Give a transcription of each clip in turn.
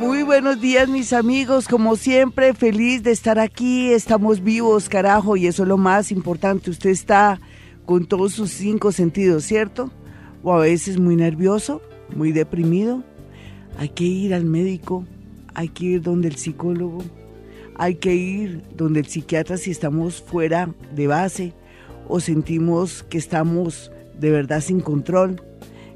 Muy buenos días mis amigos, como siempre feliz de estar aquí, estamos vivos carajo y eso es lo más importante, usted está con todos sus cinco sentidos, ¿cierto? O a veces muy nervioso, muy deprimido, hay que ir al médico, hay que ir donde el psicólogo, hay que ir donde el psiquiatra si estamos fuera de base o sentimos que estamos de verdad sin control.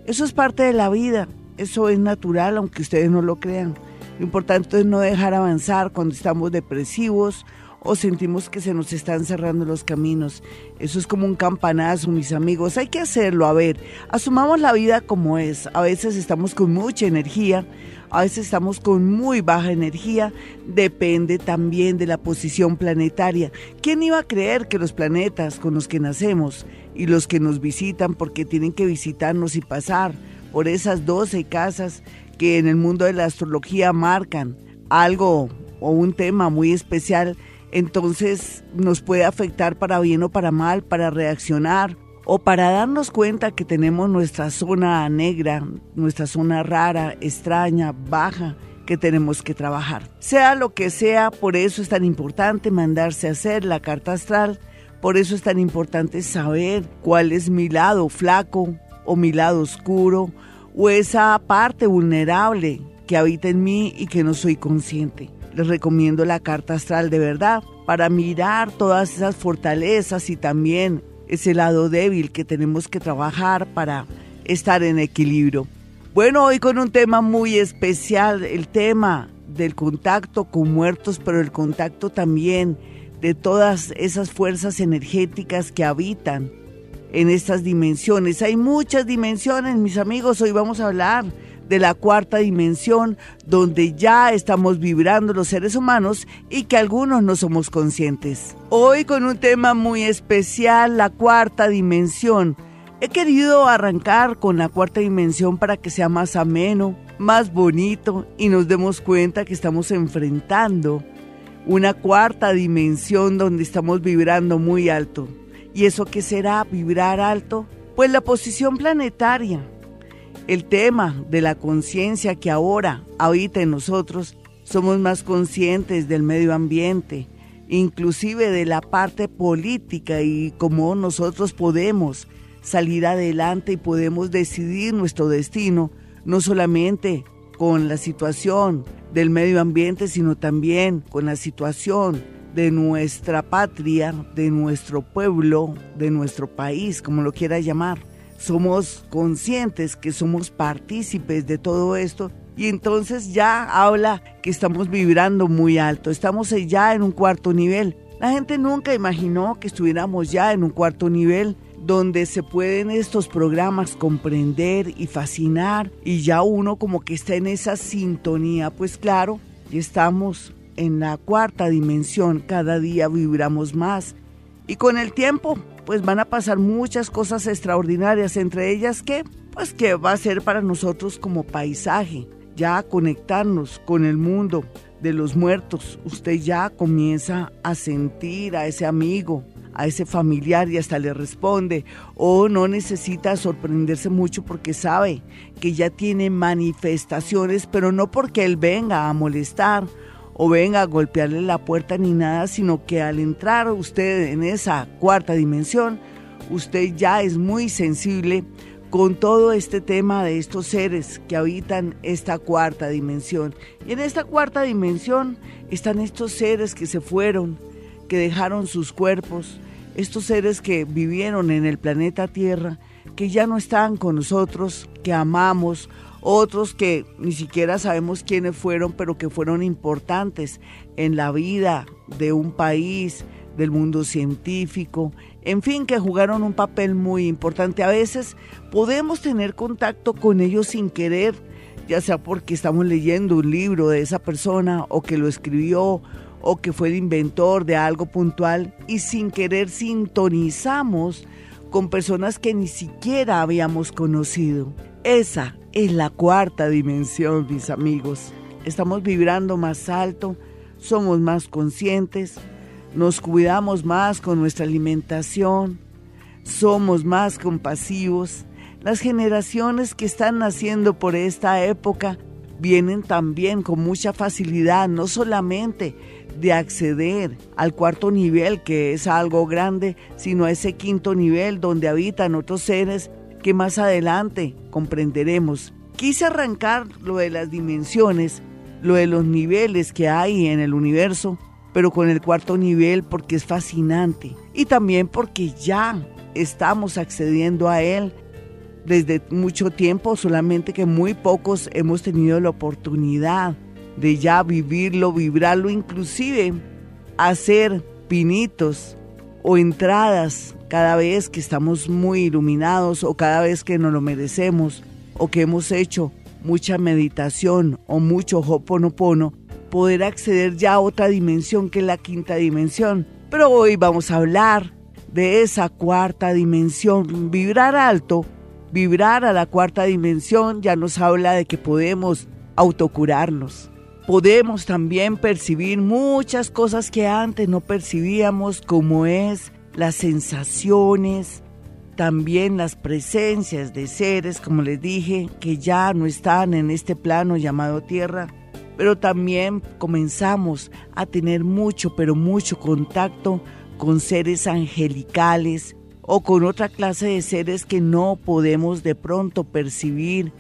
Eso es parte de la vida, eso es natural aunque ustedes no lo crean. Lo importante es no dejar avanzar cuando estamos depresivos o sentimos que se nos están cerrando los caminos. Eso es como un campanazo, mis amigos. Hay que hacerlo. A ver, asumamos la vida como es. A veces estamos con mucha energía, a veces estamos con muy baja energía. Depende también de la posición planetaria. ¿Quién iba a creer que los planetas con los que nacemos y los que nos visitan, porque tienen que visitarnos y pasar por esas 12 casas, que en el mundo de la astrología marcan algo o un tema muy especial, entonces nos puede afectar para bien o para mal, para reaccionar o para darnos cuenta que tenemos nuestra zona negra, nuestra zona rara, extraña, baja, que tenemos que trabajar. Sea lo que sea, por eso es tan importante mandarse a hacer la carta astral, por eso es tan importante saber cuál es mi lado flaco o mi lado oscuro o esa parte vulnerable que habita en mí y que no soy consciente. Les recomiendo la carta astral de verdad para mirar todas esas fortalezas y también ese lado débil que tenemos que trabajar para estar en equilibrio. Bueno, hoy con un tema muy especial, el tema del contacto con muertos, pero el contacto también de todas esas fuerzas energéticas que habitan en estas dimensiones. Hay muchas dimensiones, mis amigos. Hoy vamos a hablar de la cuarta dimensión, donde ya estamos vibrando los seres humanos y que algunos no somos conscientes. Hoy con un tema muy especial, la cuarta dimensión. He querido arrancar con la cuarta dimensión para que sea más ameno, más bonito y nos demos cuenta que estamos enfrentando una cuarta dimensión donde estamos vibrando muy alto. ¿Y eso qué será? ¿Vibrar alto? Pues la posición planetaria, el tema de la conciencia que ahora habita en nosotros, somos más conscientes del medio ambiente, inclusive de la parte política y cómo nosotros podemos salir adelante y podemos decidir nuestro destino, no solamente con la situación del medio ambiente, sino también con la situación de nuestra patria, de nuestro pueblo, de nuestro país, como lo quiera llamar. Somos conscientes que somos partícipes de todo esto y entonces ya habla que estamos vibrando muy alto, estamos ya en un cuarto nivel. La gente nunca imaginó que estuviéramos ya en un cuarto nivel donde se pueden estos programas comprender y fascinar y ya uno como que está en esa sintonía, pues claro, ya estamos en la cuarta dimensión, cada día vibramos más. Y con el tiempo, pues van a pasar muchas cosas extraordinarias, entre ellas que, pues que va a ser para nosotros como paisaje, ya conectarnos con el mundo de los muertos. Usted ya comienza a sentir a ese amigo, a ese familiar y hasta le responde o no necesita sorprenderse mucho porque sabe que ya tiene manifestaciones, pero no porque él venga a molestar o venga a golpearle la puerta ni nada, sino que al entrar usted en esa cuarta dimensión, usted ya es muy sensible con todo este tema de estos seres que habitan esta cuarta dimensión. Y en esta cuarta dimensión están estos seres que se fueron, que dejaron sus cuerpos, estos seres que vivieron en el planeta Tierra, que ya no están con nosotros, que amamos otros que ni siquiera sabemos quiénes fueron, pero que fueron importantes en la vida de un país, del mundo científico, en fin, que jugaron un papel muy importante. A veces podemos tener contacto con ellos sin querer, ya sea porque estamos leyendo un libro de esa persona o que lo escribió o que fue el inventor de algo puntual y sin querer sintonizamos con personas que ni siquiera habíamos conocido. Esa es la cuarta dimensión, mis amigos. Estamos vibrando más alto, somos más conscientes, nos cuidamos más con nuestra alimentación, somos más compasivos. Las generaciones que están naciendo por esta época vienen también con mucha facilidad, no solamente de acceder al cuarto nivel, que es algo grande, sino a ese quinto nivel donde habitan otros seres que más adelante comprenderemos. Quise arrancar lo de las dimensiones, lo de los niveles que hay en el universo, pero con el cuarto nivel porque es fascinante y también porque ya estamos accediendo a él desde mucho tiempo, solamente que muy pocos hemos tenido la oportunidad de ya vivirlo, vibrarlo, inclusive hacer pinitos o entradas cada vez que estamos muy iluminados o cada vez que nos lo merecemos o que hemos hecho mucha meditación o mucho hoponopono, poder acceder ya a otra dimensión que es la quinta dimensión. Pero hoy vamos a hablar de esa cuarta dimensión, vibrar alto, vibrar a la cuarta dimensión ya nos habla de que podemos autocurarnos. Podemos también percibir muchas cosas que antes no percibíamos, como es las sensaciones, también las presencias de seres, como les dije, que ya no están en este plano llamado tierra, pero también comenzamos a tener mucho, pero mucho contacto con seres angelicales o con otra clase de seres que no podemos de pronto percibir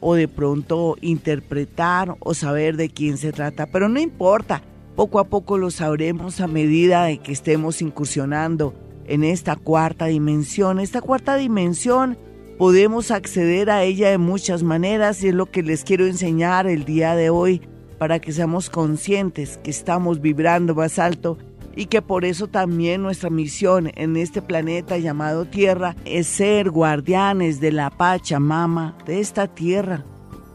o de pronto interpretar o saber de quién se trata, pero no importa, poco a poco lo sabremos a medida de que estemos incursionando en esta cuarta dimensión. Esta cuarta dimensión podemos acceder a ella de muchas maneras y es lo que les quiero enseñar el día de hoy para que seamos conscientes que estamos vibrando más alto y que por eso también nuestra misión en este planeta llamado Tierra es ser guardianes de la Pachamama, de esta tierra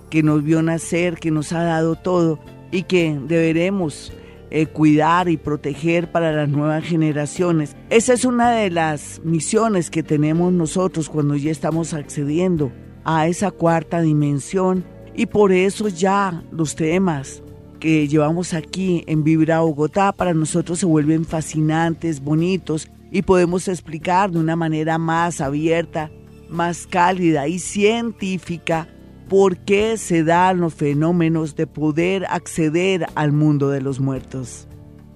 que nos vio nacer, que nos ha dado todo y que deberemos eh, cuidar y proteger para las nuevas generaciones. Esa es una de las misiones que tenemos nosotros cuando ya estamos accediendo a esa cuarta dimensión y por eso ya los temas que llevamos aquí en Vibra Bogotá para nosotros se vuelven fascinantes, bonitos y podemos explicar de una manera más abierta, más cálida y científica por qué se dan los fenómenos de poder acceder al mundo de los muertos.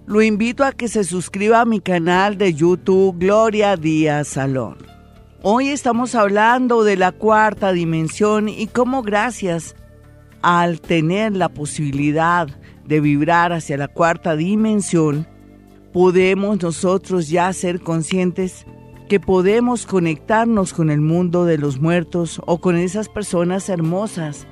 Lo invito a que se suscriba a mi canal de YouTube Gloria Díaz Salón. Hoy estamos hablando de la cuarta dimensión y cómo gracias al tener la posibilidad de vibrar hacia la cuarta dimensión, podemos nosotros ya ser conscientes que podemos conectarnos con el mundo de los muertos o con esas personas hermosas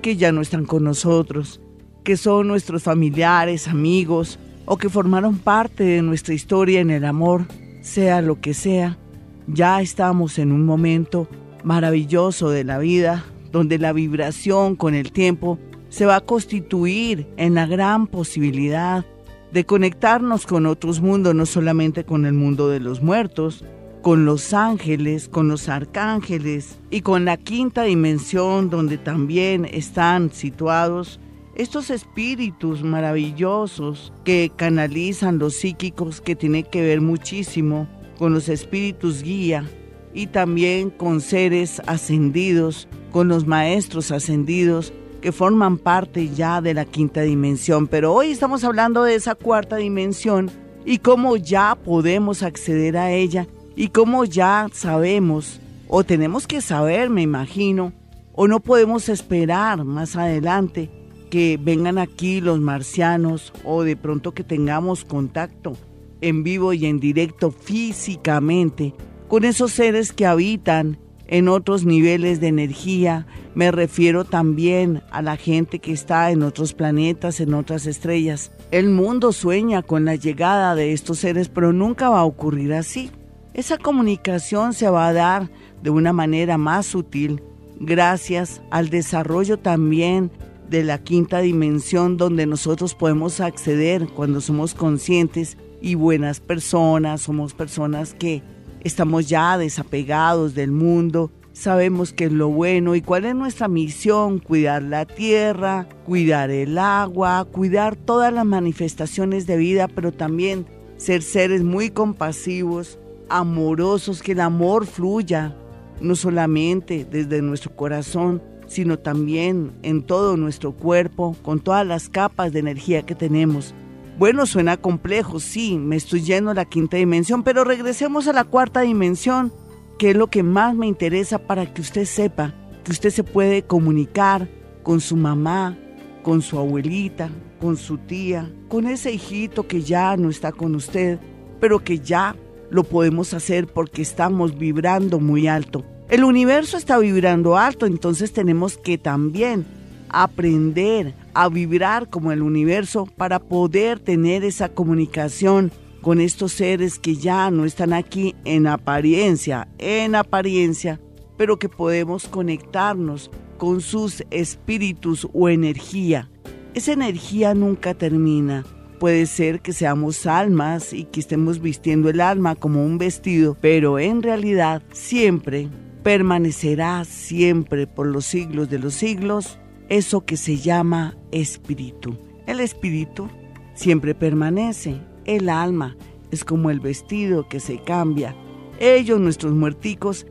que ya no están con nosotros, que son nuestros familiares, amigos o que formaron parte de nuestra historia en el amor, sea lo que sea. Ya estamos en un momento maravilloso de la vida donde la vibración con el tiempo se va a constituir en la gran posibilidad de conectarnos con otros mundos, no solamente con el mundo de los muertos, con los ángeles, con los arcángeles y con la quinta dimensión donde también están situados estos espíritus maravillosos que canalizan los psíquicos que tienen que ver muchísimo con los espíritus guía y también con seres ascendidos con los maestros ascendidos que forman parte ya de la quinta dimensión. Pero hoy estamos hablando de esa cuarta dimensión y cómo ya podemos acceder a ella y cómo ya sabemos o tenemos que saber, me imagino, o no podemos esperar más adelante que vengan aquí los marcianos o de pronto que tengamos contacto en vivo y en directo físicamente con esos seres que habitan en otros niveles de energía. Me refiero también a la gente que está en otros planetas, en otras estrellas. El mundo sueña con la llegada de estos seres, pero nunca va a ocurrir así. Esa comunicación se va a dar de una manera más sutil gracias al desarrollo también de la quinta dimensión donde nosotros podemos acceder cuando somos conscientes y buenas personas, somos personas que estamos ya desapegados del mundo, sabemos qué es lo bueno y cuál es nuestra misión, cuidar la tierra, cuidar el agua, cuidar todas las manifestaciones de vida, pero también ser seres muy compasivos, amorosos, que el amor fluya, no solamente desde nuestro corazón, sino también en todo nuestro cuerpo, con todas las capas de energía que tenemos. Bueno, suena complejo, sí, me estoy yendo a la quinta dimensión, pero regresemos a la cuarta dimensión, que es lo que más me interesa para que usted sepa que usted se puede comunicar con su mamá, con su abuelita, con su tía, con ese hijito que ya no está con usted, pero que ya lo podemos hacer porque estamos vibrando muy alto. El universo está vibrando alto, entonces tenemos que también aprender a vibrar como el universo para poder tener esa comunicación con estos seres que ya no están aquí en apariencia, en apariencia, pero que podemos conectarnos con sus espíritus o energía. Esa energía nunca termina. Puede ser que seamos almas y que estemos vistiendo el alma como un vestido, pero en realidad siempre permanecerá siempre por los siglos de los siglos eso que se llama espíritu. El espíritu siempre permanece, el alma es como el vestido que se cambia. Ellos, nuestros muerticos,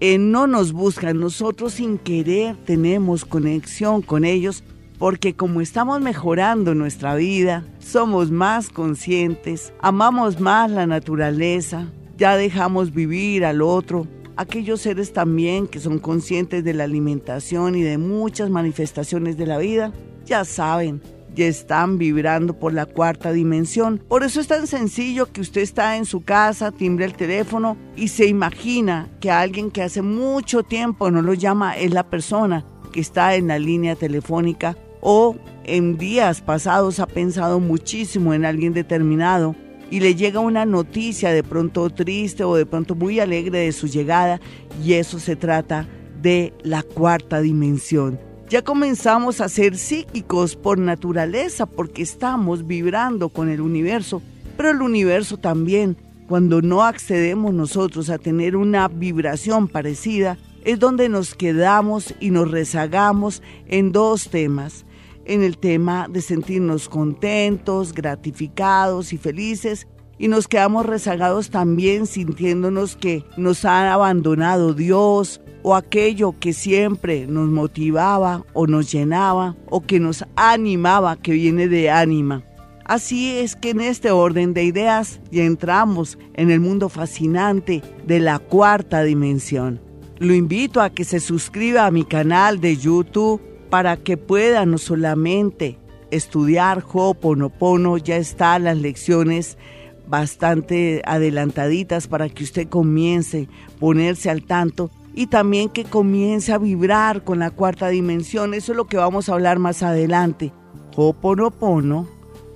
eh, no nos buscan, nosotros sin querer tenemos conexión con ellos porque como estamos mejorando nuestra vida, somos más conscientes, amamos más la naturaleza, ya dejamos vivir al otro, aquellos seres también que son conscientes de la alimentación y de muchas manifestaciones de la vida, ya saben, ya están vibrando por la cuarta dimensión. Por eso es tan sencillo que usted está en su casa, timbre el teléfono y se imagina que alguien que hace mucho tiempo no lo llama es la persona que está en la línea telefónica o en días pasados ha pensado muchísimo en alguien determinado y le llega una noticia de pronto triste o de pronto muy alegre de su llegada y eso se trata de la cuarta dimensión. Ya comenzamos a ser psíquicos por naturaleza porque estamos vibrando con el universo, pero el universo también, cuando no accedemos nosotros a tener una vibración parecida, es donde nos quedamos y nos rezagamos en dos temas en el tema de sentirnos contentos, gratificados y felices y nos quedamos rezagados también sintiéndonos que nos ha abandonado Dios o aquello que siempre nos motivaba o nos llenaba o que nos animaba, que viene de ánima. Así es que en este orden de ideas ya entramos en el mundo fascinante de la cuarta dimensión. Lo invito a que se suscriba a mi canal de YouTube para que pueda no solamente estudiar Ho'oponopono, ya están las lecciones bastante adelantaditas para que usted comience a ponerse al tanto y también que comience a vibrar con la cuarta dimensión. Eso es lo que vamos a hablar más adelante. Ho'oponopono,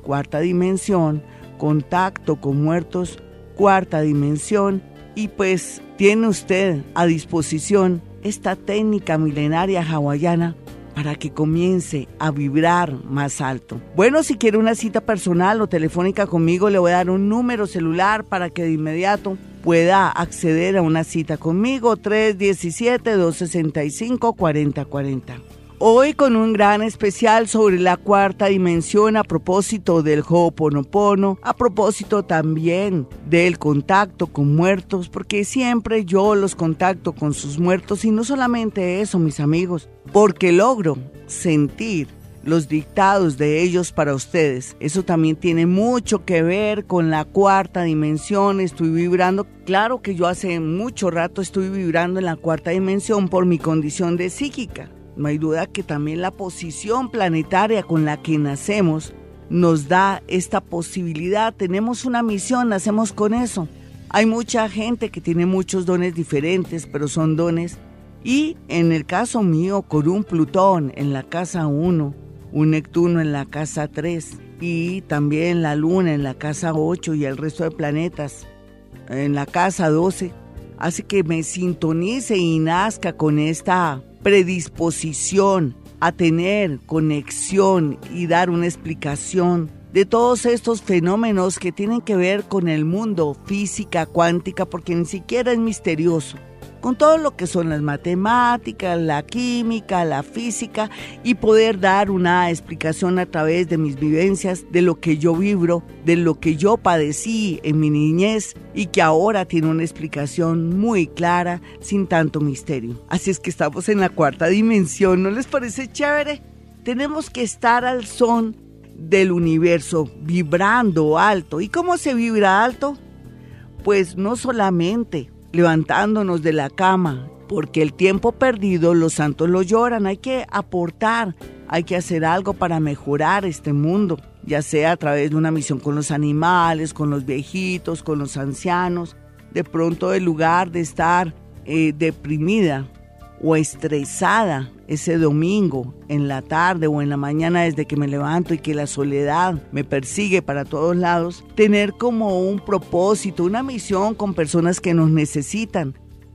cuarta dimensión, contacto con muertos, cuarta dimensión y pues tiene usted a disposición esta técnica milenaria hawaiana para que comience a vibrar más alto. Bueno, si quiere una cita personal o telefónica conmigo, le voy a dar un número celular para que de inmediato pueda acceder a una cita conmigo, 317-265-4040 hoy con un gran especial sobre la cuarta dimensión a propósito del Ho'oponopono, a propósito también del contacto con muertos, porque siempre yo los contacto con sus muertos y no solamente eso, mis amigos, porque logro sentir los dictados de ellos para ustedes. Eso también tiene mucho que ver con la cuarta dimensión. Estoy vibrando, claro que yo hace mucho rato estoy vibrando en la cuarta dimensión por mi condición de psíquica. No hay duda que también la posición planetaria con la que nacemos nos da esta posibilidad. Tenemos una misión, nacemos con eso. Hay mucha gente que tiene muchos dones diferentes, pero son dones. Y en el caso mío, con un Plutón en la casa 1, un Neptuno en la casa 3 y también la Luna en la casa 8 y el resto de planetas en la casa 12, hace que me sintonice y nazca con esta predisposición a tener conexión y dar una explicación de todos estos fenómenos que tienen que ver con el mundo física cuántica, porque ni siquiera es misterioso con todo lo que son las matemáticas, la química, la física y poder dar una explicación a través de mis vivencias, de lo que yo vibro, de lo que yo padecí en mi niñez y que ahora tiene una explicación muy clara, sin tanto misterio. Así es que estamos en la cuarta dimensión, ¿no les parece chévere? Tenemos que estar al son del universo, vibrando alto. ¿Y cómo se vibra alto? Pues no solamente levantándonos de la cama, porque el tiempo perdido los santos lo lloran, hay que aportar, hay que hacer algo para mejorar este mundo, ya sea a través de una misión con los animales, con los viejitos, con los ancianos, de pronto el lugar de estar eh, deprimida o estresada ese domingo en la tarde o en la mañana desde que me levanto y que la soledad me persigue para todos lados, tener como un propósito, una misión con personas que nos necesitan.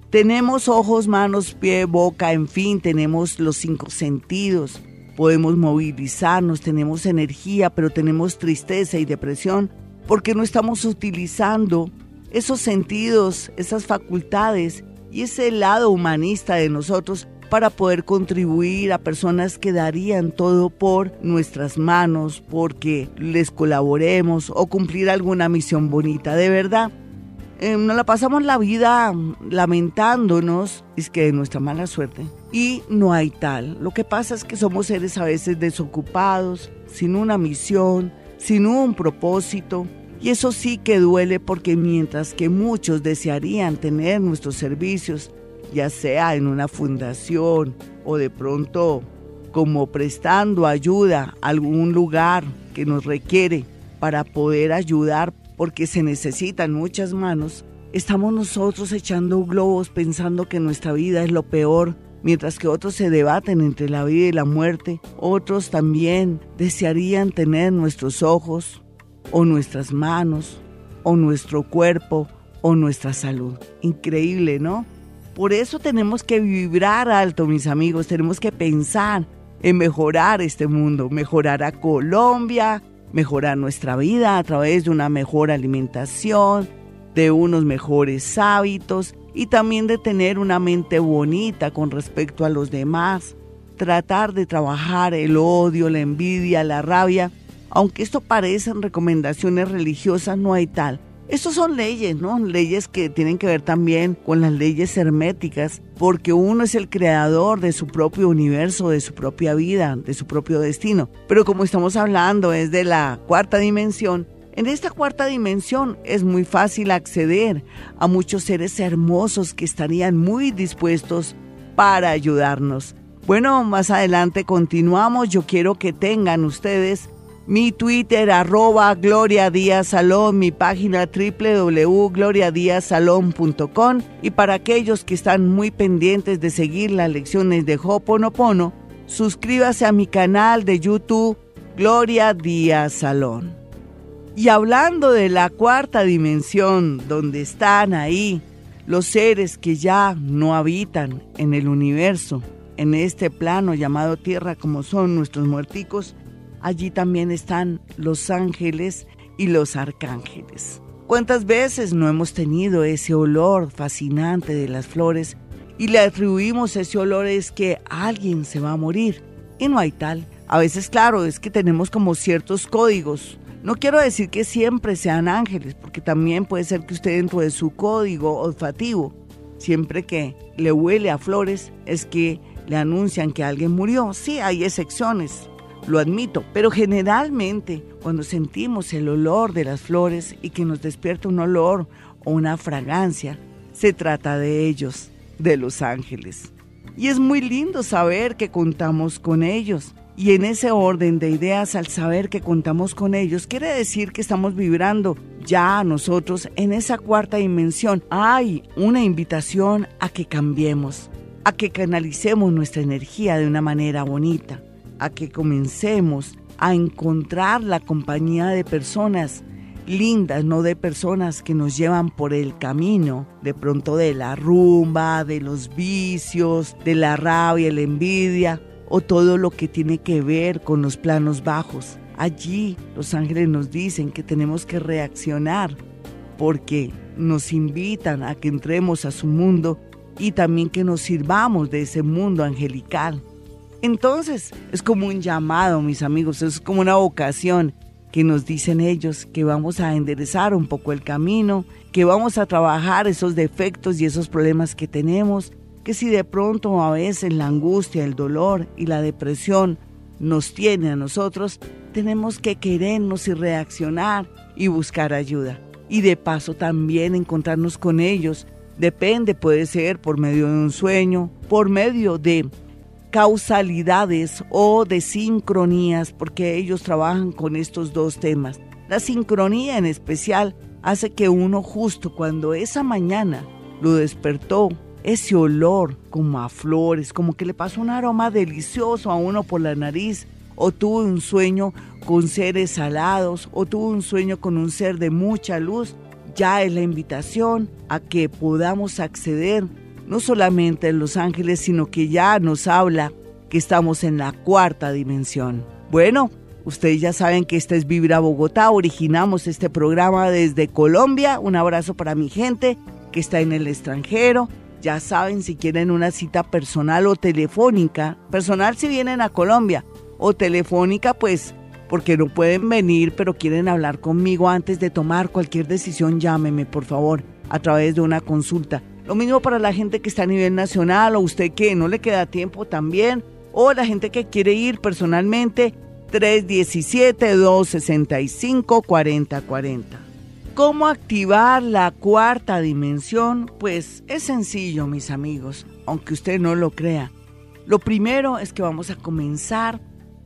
Tenemos ojos, manos, pie, boca, en fin, tenemos los cinco sentidos. Podemos movilizarnos, tenemos energía, pero tenemos tristeza y depresión porque no estamos utilizando esos sentidos, esas facultades y ese lado humanista de nosotros para poder contribuir a personas que darían todo por nuestras manos, porque les colaboremos o cumplir alguna misión bonita. De verdad, eh, nos la pasamos la vida lamentándonos, es que de nuestra mala suerte. Y no hay tal. Lo que pasa es que somos seres a veces desocupados, sin una misión, sin un propósito. Y eso sí que duele porque mientras que muchos desearían tener nuestros servicios, ya sea en una fundación o de pronto como prestando ayuda a algún lugar que nos requiere para poder ayudar porque se necesitan muchas manos, estamos nosotros echando globos pensando que nuestra vida es lo peor, mientras que otros se debaten entre la vida y la muerte, otros también desearían tener nuestros ojos o nuestras manos o nuestro cuerpo o nuestra salud. Increíble, ¿no? Por eso tenemos que vibrar alto, mis amigos, tenemos que pensar en mejorar este mundo, mejorar a Colombia, mejorar nuestra vida a través de una mejor alimentación, de unos mejores hábitos y también de tener una mente bonita con respecto a los demás, tratar de trabajar el odio, la envidia, la rabia, aunque esto parecen recomendaciones religiosas, no hay tal. Estas son leyes, ¿no? Leyes que tienen que ver también con las leyes herméticas, porque uno es el creador de su propio universo, de su propia vida, de su propio destino. Pero como estamos hablando es de la cuarta dimensión, en esta cuarta dimensión es muy fácil acceder a muchos seres hermosos que estarían muy dispuestos para ayudarnos. Bueno, más adelante continuamos. Yo quiero que tengan ustedes mi Twitter arroba Gloria Díaz Salón, mi página www.gloriadiazalón.com y para aquellos que están muy pendientes de seguir las lecciones de Hoponopono, suscríbase a mi canal de YouTube Gloria Díaz Salón. Y hablando de la cuarta dimensión, donde están ahí los seres que ya no habitan en el universo, en este plano llamado Tierra como son nuestros muerticos, allí también están los ángeles y los arcángeles. ¿Cuántas veces no hemos tenido ese olor fascinante de las flores y le atribuimos ese olor es que alguien se va a morir? Y no hay tal. A veces, claro, es que tenemos como ciertos códigos. No quiero decir que siempre sean ángeles, porque también puede ser que usted dentro de su código olfativo, siempre que le huele a flores, es que le anuncian que alguien murió. Sí, hay excepciones, lo admito, pero generalmente cuando sentimos el olor de las flores y que nos despierta un olor o una fragancia, se trata de ellos, de los ángeles. Y es muy lindo saber que contamos con ellos. Y en ese orden de ideas, al saber que contamos con ellos, quiere decir que estamos vibrando ya nosotros en esa cuarta dimensión. Hay una invitación a que cambiemos, a que canalicemos nuestra energía de una manera bonita a que comencemos a encontrar la compañía de personas lindas, no de personas que nos llevan por el camino, de pronto de la rumba, de los vicios, de la rabia, la envidia, o todo lo que tiene que ver con los planos bajos. Allí los ángeles nos dicen que tenemos que reaccionar porque nos invitan a que entremos a su mundo y también que nos sirvamos de ese mundo angelical. Entonces es como un llamado, mis amigos, es como una vocación que nos dicen ellos que vamos a enderezar un poco el camino, que vamos a trabajar esos defectos y esos problemas que tenemos, que si de pronto a veces la angustia, el dolor y la depresión nos tiene a nosotros, tenemos que querernos y reaccionar y buscar ayuda. Y de paso también encontrarnos con ellos. Depende, puede ser por medio de un sueño, por medio de causalidades o de sincronías, porque ellos trabajan con estos dos temas. La sincronía en especial hace que uno justo cuando esa mañana lo despertó, ese olor como a flores, como que le pasó un aroma delicioso a uno por la nariz, o tuvo un sueño con seres alados, o tuvo un sueño con un ser de mucha luz, ya es la invitación a que podamos acceder no solamente en Los Ángeles, sino que ya nos habla que estamos en la cuarta dimensión. Bueno, ustedes ya saben que esta es Vibra Bogotá, originamos este programa desde Colombia, un abrazo para mi gente que está en el extranjero. Ya saben, si quieren una cita personal o telefónica, personal si vienen a Colombia, o telefónica, pues porque no pueden venir, pero quieren hablar conmigo antes de tomar cualquier decisión, llámeme, por favor, a través de una consulta. Lo mismo para la gente que está a nivel nacional o usted que no le queda tiempo también, o la gente que quiere ir personalmente, 317-265-4040. ¿Cómo activar la cuarta dimensión? Pues es sencillo, mis amigos, aunque usted no lo crea. Lo primero es que vamos a comenzar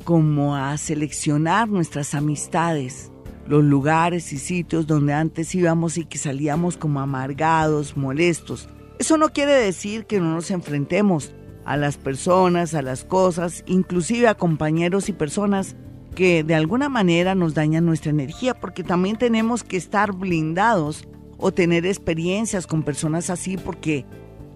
como a seleccionar nuestras amistades los lugares y sitios donde antes íbamos y que salíamos como amargados, molestos. Eso no quiere decir que no nos enfrentemos a las personas, a las cosas, inclusive a compañeros y personas que de alguna manera nos dañan nuestra energía, porque también tenemos que estar blindados o tener experiencias con personas así, porque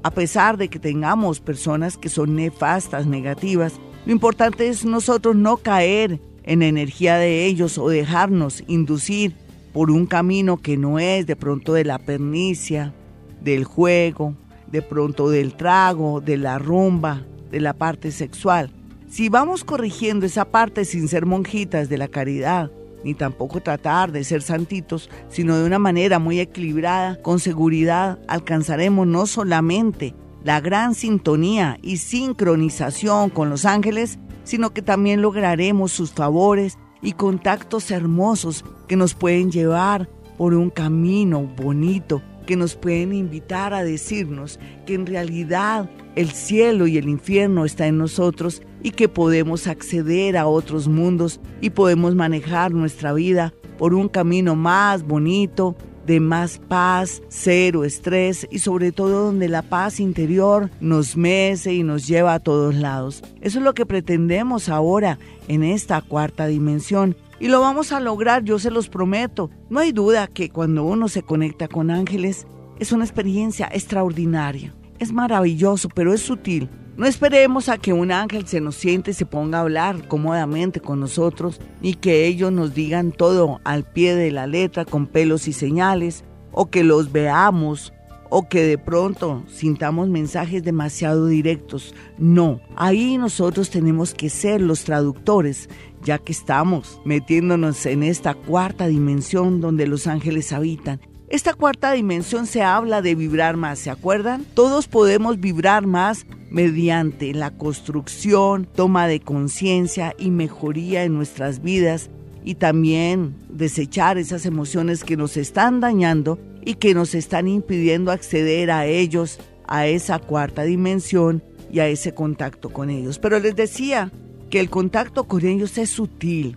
a pesar de que tengamos personas que son nefastas, negativas, lo importante es nosotros no caer en energía de ellos o dejarnos inducir por un camino que no es de pronto de la pernicia, del juego, de pronto del trago, de la rumba, de la parte sexual. Si vamos corrigiendo esa parte sin ser monjitas de la caridad, ni tampoco tratar de ser santitos, sino de una manera muy equilibrada, con seguridad alcanzaremos no solamente la gran sintonía y sincronización con los ángeles, sino que también lograremos sus favores y contactos hermosos que nos pueden llevar por un camino bonito, que nos pueden invitar a decirnos que en realidad el cielo y el infierno está en nosotros y que podemos acceder a otros mundos y podemos manejar nuestra vida por un camino más bonito, de más paz, cero estrés y sobre todo donde la paz interior nos mece y nos lleva a todos lados. Eso es lo que pretendemos ahora en esta cuarta dimensión. Y lo vamos a lograr, yo se los prometo. No hay duda que cuando uno se conecta con ángeles es una experiencia extraordinaria. Es maravilloso, pero es sutil. No esperemos a que un ángel se nos siente y se ponga a hablar cómodamente con nosotros y que ellos nos digan todo al pie de la letra con pelos y señales o que los veamos o que de pronto sintamos mensajes demasiado directos. No, ahí nosotros tenemos que ser los traductores, ya que estamos metiéndonos en esta cuarta dimensión donde los ángeles habitan esta cuarta dimensión se habla de vibrar más, ¿se acuerdan? Todos podemos vibrar más mediante la construcción, toma de conciencia y mejoría en nuestras vidas y también desechar esas emociones que nos están dañando y que nos están impidiendo acceder a ellos, a esa cuarta dimensión y a ese contacto con ellos. Pero les decía que el contacto con ellos es sutil,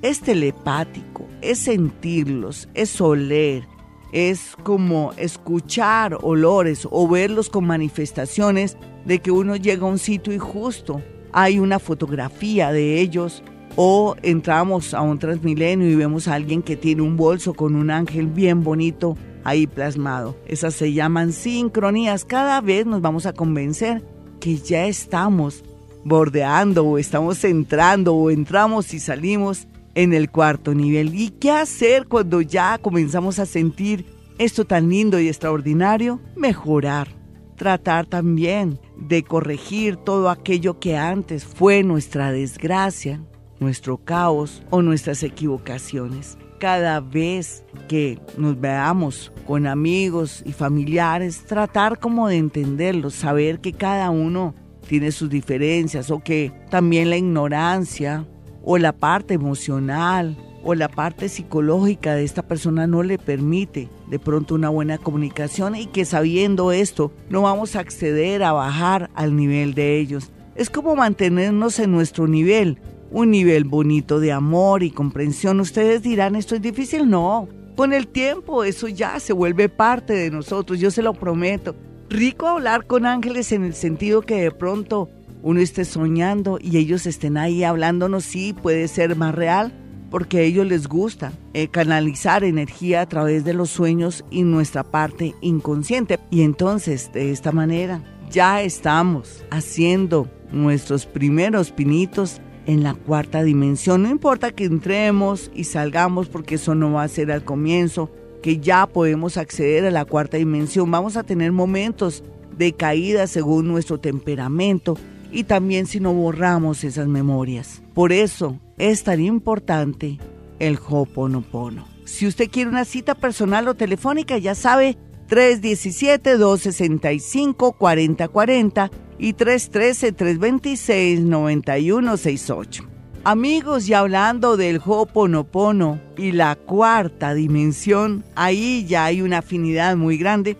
es telepático, es sentirlos, es oler, es como escuchar olores o verlos con manifestaciones de que uno llega a un sitio y justo hay una fotografía de ellos o entramos a un transmilenio y vemos a alguien que tiene un bolso con un ángel bien bonito ahí plasmado. Esas se llaman sincronías. Cada vez nos vamos a convencer que ya estamos bordeando o estamos entrando o entramos y salimos en el cuarto nivel. ¿Y qué hacer cuando ya comenzamos a sentir esto tan lindo y extraordinario? Mejorar. Tratar también de corregir todo aquello que antes fue nuestra desgracia, nuestro caos o nuestras equivocaciones. Cada vez que nos veamos con amigos y familiares, tratar como de entenderlos, saber que cada uno tiene sus diferencias o que también la ignorancia o la parte emocional o la parte psicológica de esta persona no le permite de pronto una buena comunicación y que sabiendo esto no vamos a acceder a bajar al nivel de ellos. Es como mantenernos en nuestro nivel, un nivel bonito de amor y comprensión. Ustedes dirán, esto es difícil, no. Con el tiempo eso ya se vuelve parte de nosotros, yo se lo prometo. Rico hablar con ángeles en el sentido que de pronto uno esté soñando y ellos estén ahí hablándonos, sí, puede ser más real, porque a ellos les gusta eh, canalizar energía a través de los sueños y nuestra parte inconsciente. Y entonces, de esta manera, ya estamos haciendo nuestros primeros pinitos en la cuarta dimensión. No importa que entremos y salgamos porque eso no va a ser al comienzo, que ya podemos acceder a la cuarta dimensión. Vamos a tener momentos de caída según nuestro temperamento y también si no borramos esas memorias. Por eso es tan importante el Hoponopono. Si usted quiere una cita personal o telefónica, ya sabe, 317-265-4040 y 313-326-9168. Amigos, y hablando del Hoponopono y la cuarta dimensión, ahí ya hay una afinidad muy grande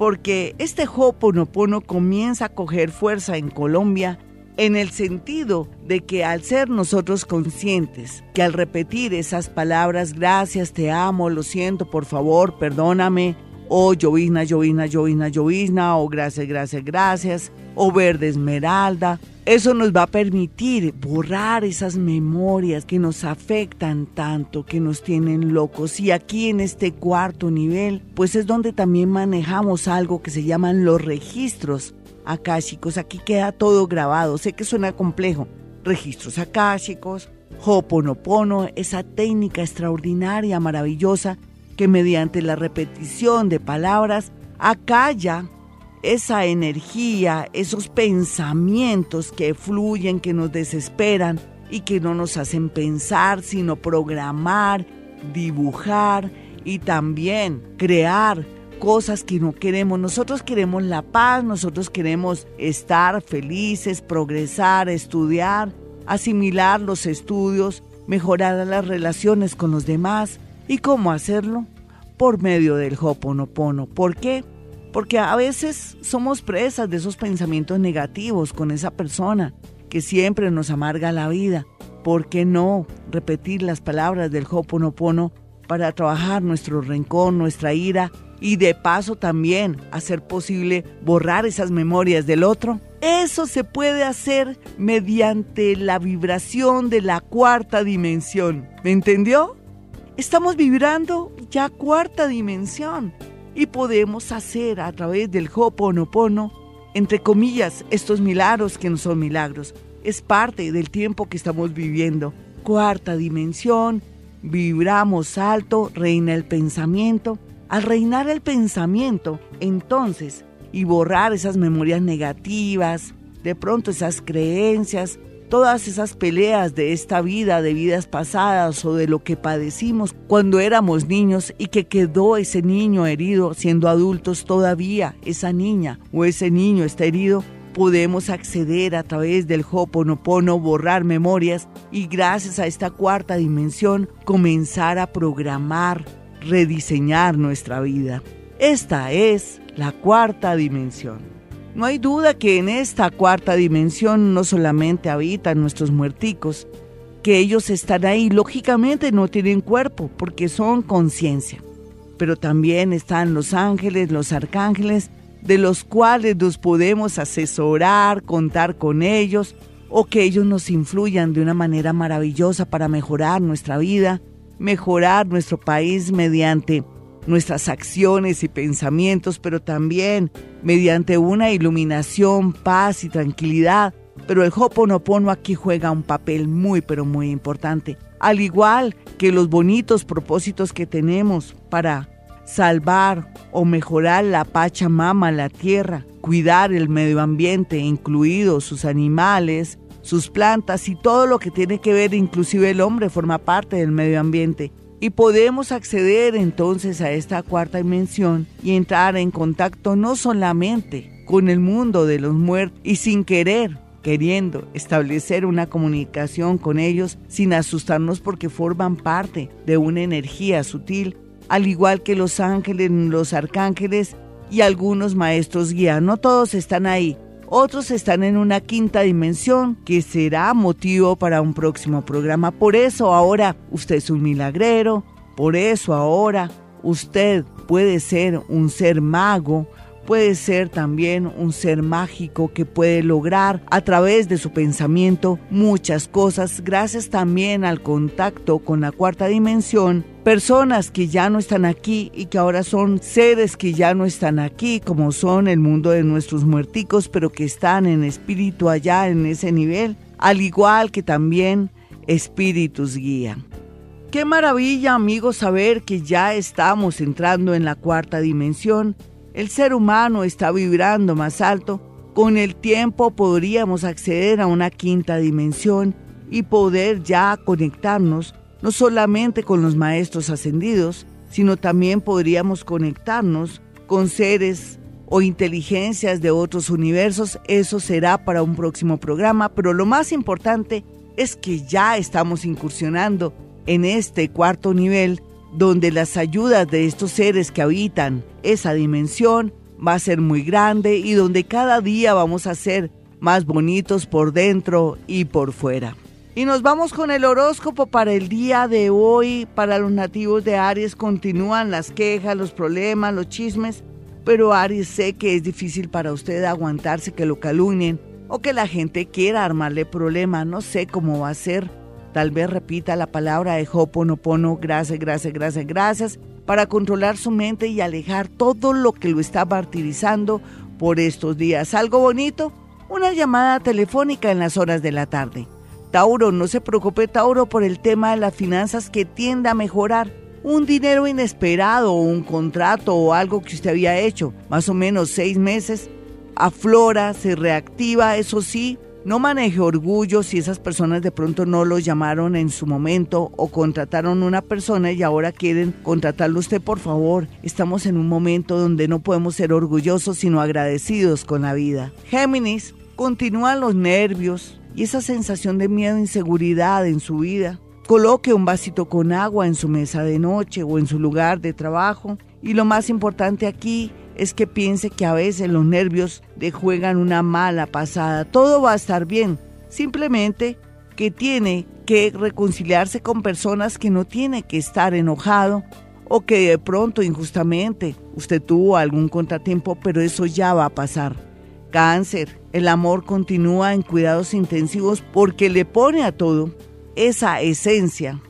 porque este Hoponopono comienza a coger fuerza en Colombia en el sentido de que al ser nosotros conscientes que al repetir esas palabras, gracias, te amo, lo siento, por favor, perdóname, o llovizna, llovizna, llovizna, llovizna, o gracias, gracias, gracias, o verde esmeralda, eso nos va a permitir borrar esas memorias que nos afectan tanto, que nos tienen locos. Y aquí en este cuarto nivel, pues es donde también manejamos algo que se llaman los registros akáshicos. Aquí queda todo grabado. Sé que suena complejo. Registros akáshicos, Hoponopono, esa técnica extraordinaria, maravillosa, que mediante la repetición de palabras acalla esa energía, esos pensamientos que fluyen, que nos desesperan y que no nos hacen pensar, sino programar, dibujar y también crear cosas que no queremos. Nosotros queremos la paz, nosotros queremos estar felices, progresar, estudiar, asimilar los estudios, mejorar las relaciones con los demás. ¿Y cómo hacerlo? Por medio del Hoponopono. ¿Por qué? Porque a veces somos presas de esos pensamientos negativos con esa persona que siempre nos amarga la vida. ¿Por qué no repetir las palabras del Hoponopono para trabajar nuestro rencor, nuestra ira y de paso también hacer posible borrar esas memorias del otro. Eso se puede hacer mediante la vibración de la cuarta dimensión. ¿Me entendió? Estamos vibrando ya cuarta dimensión y podemos hacer a través del Hoponopono, entre comillas, estos milagros que no son milagros. Es parte del tiempo que estamos viviendo. Cuarta dimensión, vibramos alto, reina el pensamiento al reinar el pensamiento, entonces, y borrar esas memorias negativas, de pronto esas creencias, todas esas peleas de esta vida, de vidas pasadas o de lo que padecimos cuando éramos niños y que quedó ese niño herido siendo adultos todavía, esa niña o ese niño está herido, podemos acceder a través del Hoponopono, borrar memorias y gracias a esta cuarta dimensión comenzar a programar rediseñar nuestra vida. Esta es la cuarta dimensión. No hay duda que en esta cuarta dimensión no solamente habitan nuestros muerticos, que ellos están ahí, lógicamente no tienen cuerpo porque son conciencia, pero también están los ángeles, los arcángeles, de los cuales nos podemos asesorar, contar con ellos, o que ellos nos influyan de una manera maravillosa para mejorar nuestra vida, mejorar nuestro país mediante nuestras acciones y pensamientos, pero también mediante una iluminación, paz y tranquilidad pero el Hoponopono aquí juega un papel muy pero muy importante. Al igual que los bonitos propósitos que tenemos para salvar o mejorar la Pachamama, la tierra, cuidar el medio ambiente, incluidos sus animales, sus plantas y todo lo que tiene que ver, inclusive el hombre forma parte del medio ambiente. Y podemos acceder entonces a esta cuarta dimensión y entrar en contacto no solamente con el mundo de los muertos y sin querer, queriendo establecer una comunicación con ellos sin asustarnos porque forman parte de una energía sutil, al igual que los ángeles, los arcángeles y algunos maestros guía. No todos están ahí, otros están en una quinta dimensión que será motivo para un próximo programa. Por eso ahora usted es un milagrero, por eso ahora usted puede ser un ser mago, puede ser también un ser mágico que puede lograr a través de su pensamiento muchas cosas gracias también al contacto con la cuarta dimensión. Personas que ya no están aquí y que ahora son seres que ya no están aquí, como son el mundo de nuestros muerticos, pero que están en espíritu allá en ese nivel, al igual que también espíritus guían. Qué maravilla amigos saber que ya estamos entrando en la cuarta dimensión el ser humano está vibrando más alto, con el tiempo podríamos acceder a una quinta dimensión y poder ya conectarnos no solamente con los maestros ascendidos, sino también podríamos conectarnos con seres o inteligencias de otros universos. Eso será para un próximo programa, pero lo más importante es que ya estamos incursionando en este cuarto nivel donde las ayudas de estos seres que habitan esa dimensión va a ser muy grande y donde cada día vamos a ser más bonitos por dentro y por fuera. Y nos vamos con el horóscopo para el día de hoy. Para los nativos de Aries continúan las quejas, los problemas, los chismes. Pero Aries sé que es difícil para usted aguantarse que lo calumnien o que la gente quiera armarle problema. No sé cómo va a ser Tal vez repita la palabra de Hoponopono, gracias, gracias, gracias, gracias, para controlar su mente y alejar todo lo que lo está martirizando por estos días. ¿Algo bonito? Una llamada telefónica en las horas de la tarde. Tauro, no se preocupe Tauro por el tema de las finanzas que tiende a mejorar. Un dinero inesperado o un contrato o algo que usted había hecho, más o menos seis meses, aflora, se reactiva, eso sí, no maneje orgullo si esas personas de pronto no lo llamaron en su momento o contrataron una persona y ahora quieren contratarlo usted, por favor. Estamos en un momento donde no podemos ser orgullosos sino agradecidos con la vida. Géminis, continúan los nervios y esa sensación de miedo e inseguridad en su vida. Coloque un vasito con agua en su mesa de noche o en su lugar de trabajo. Y lo más importante aquí es que piense que a veces los nervios le juegan una mala pasada. Todo va a estar bien. Simplemente que tiene que reconciliarse con personas que no tiene que estar enojado o que de pronto injustamente usted tuvo algún contratiempo, pero eso ya va a pasar. Cáncer, el amor continúa en cuidados intensivos porque le pone a todo esa esencia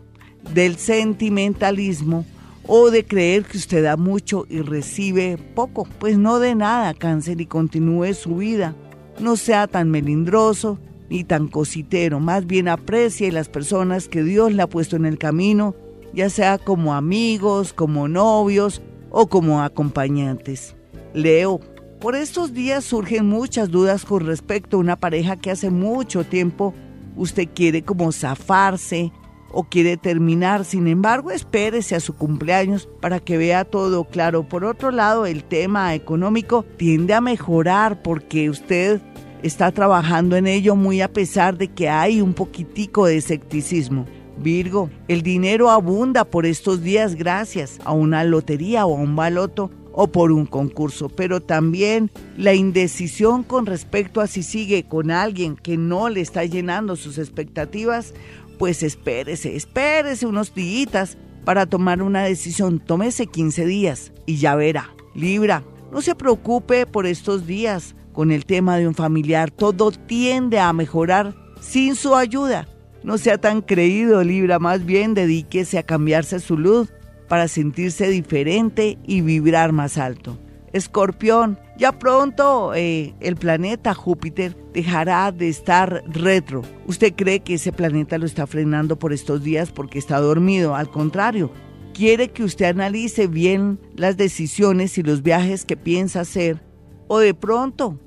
del sentimentalismo o de creer que usted da mucho y recibe poco. Pues no de nada, cáncer, y continúe su vida. No sea tan melindroso ni tan cositero, más bien aprecie las personas que Dios le ha puesto en el camino, ya sea como amigos, como novios o como acompañantes. Leo, por estos días surgen muchas dudas con respecto a una pareja que hace mucho tiempo usted quiere como zafarse, o quiere terminar. Sin embargo, espérese a su cumpleaños para que vea todo claro. Por otro lado, el tema económico tiende a mejorar porque usted está trabajando en ello muy a pesar de que hay un poquitico de escepticismo. Virgo, el dinero abunda por estos días gracias a una lotería o a un baloto o por un concurso, pero también la indecisión con respecto a si sigue con alguien que no le está llenando sus expectativas pues espérese, espérese unos días para tomar una decisión. Tómese 15 días y ya verá. Libra, no se preocupe por estos días con el tema de un familiar. Todo tiende a mejorar sin su ayuda. No sea tan creído, Libra, más bien dedíquese a cambiarse su luz para sentirse diferente y vibrar más alto. Escorpión, ya pronto eh, el planeta Júpiter dejará de estar retro. ¿Usted cree que ese planeta lo está frenando por estos días porque está dormido? Al contrario, quiere que usted analice bien las decisiones y los viajes que piensa hacer o de pronto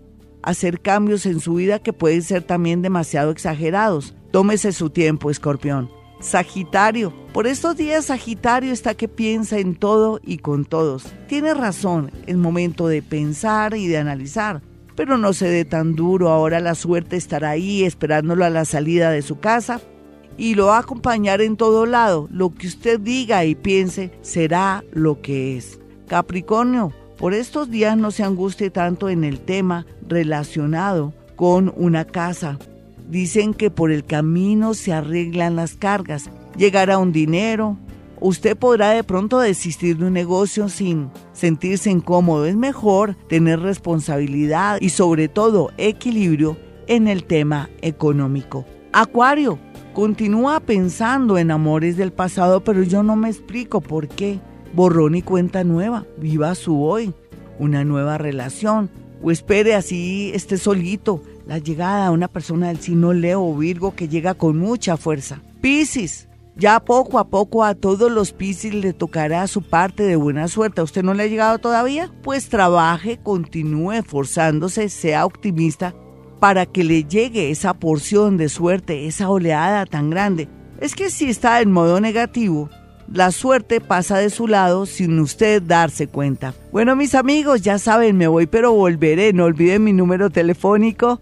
hacer cambios en su vida que pueden ser también demasiado exagerados. Tómese su tiempo, escorpión. Sagitario. Por estos días Sagitario está que piensa en todo y con todos. Tiene razón, es momento de pensar y de analizar. Pero no se dé tan duro, ahora la suerte estará ahí esperándolo a la salida de su casa y lo va a acompañar en todo lado. Lo que usted diga y piense será lo que es. Capricornio, por estos días no se angustie tanto en el tema relacionado con una casa. Dicen que por el camino se arreglan las cargas, llegará un dinero, usted podrá de pronto desistir de un negocio sin sentirse incómodo. Es mejor tener responsabilidad y sobre todo equilibrio en el tema económico. Acuario, continúa pensando en amores del pasado, pero yo no me explico por qué. Borrón y cuenta nueva, viva su hoy, una nueva relación, o espere así esté solito la llegada a una persona del signo Leo o Virgo que llega con mucha fuerza. Piscis, ya poco a poco a todos los Piscis le tocará su parte de buena suerte. ¿A usted no le ha llegado todavía? Pues trabaje, continúe esforzándose, sea optimista para que le llegue esa porción de suerte, esa oleada tan grande. Es que si está en modo negativo, la suerte pasa de su lado sin usted darse cuenta. Bueno, mis amigos, ya saben, me voy, pero volveré. No olviden mi número telefónico